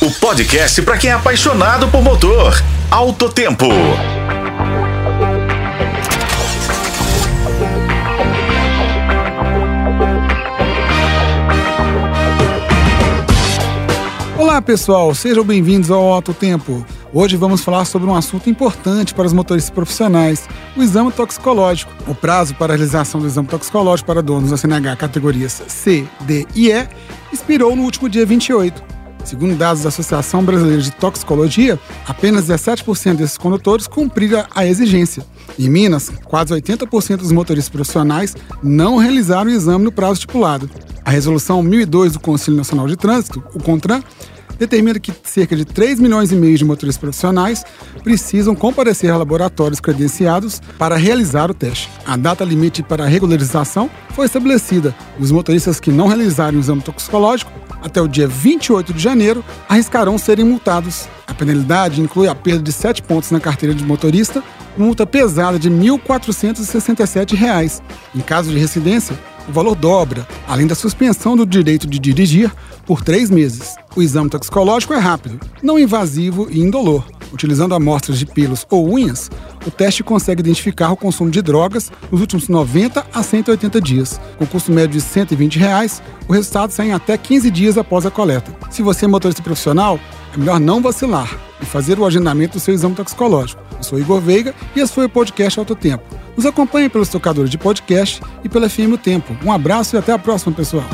o podcast para quem é apaixonado por motor. Alto Tempo. Olá pessoal, sejam bem-vindos ao Alto Tempo. Hoje vamos falar sobre um assunto importante para os motoristas profissionais, o exame toxicológico. O prazo para a realização do exame toxicológico para donos da CNH categorias C, D e E expirou no último dia 28. Segundo dados da Associação Brasileira de Toxicologia, apenas 17% desses condutores cumpriram a exigência. Em Minas, quase 80% dos motoristas profissionais não realizaram o exame no prazo estipulado. A resolução 1002 do Conselho Nacional de Trânsito, o CONTRAN, determina que cerca de 3 milhões e meio de motoristas profissionais precisam comparecer a laboratórios credenciados para realizar o teste. A data limite para regularização foi estabelecida. Os motoristas que não realizarem o exame toxicológico até o dia 28 de janeiro arriscarão serem multados. A penalidade inclui a perda de 7 pontos na carteira de motorista, multa pesada de R$ 1.467. Em caso de residência, o valor dobra, além da suspensão do direito de dirigir por três meses. O exame toxicológico é rápido, não invasivo e indolor. Utilizando amostras de pelos ou unhas, o teste consegue identificar o consumo de drogas nos últimos 90 a 180 dias. Com custo médio de 120 reais, o resultado sai em até 15 dias após a coleta. Se você é motorista profissional, é melhor não vacilar e fazer o agendamento do seu exame toxicológico. Eu sou Igor Veiga e esse foi o podcast Alto Tempo. Nos acompanhe pelos tocadores de podcast e pela FM O Tempo. Um abraço e até a próxima, pessoal.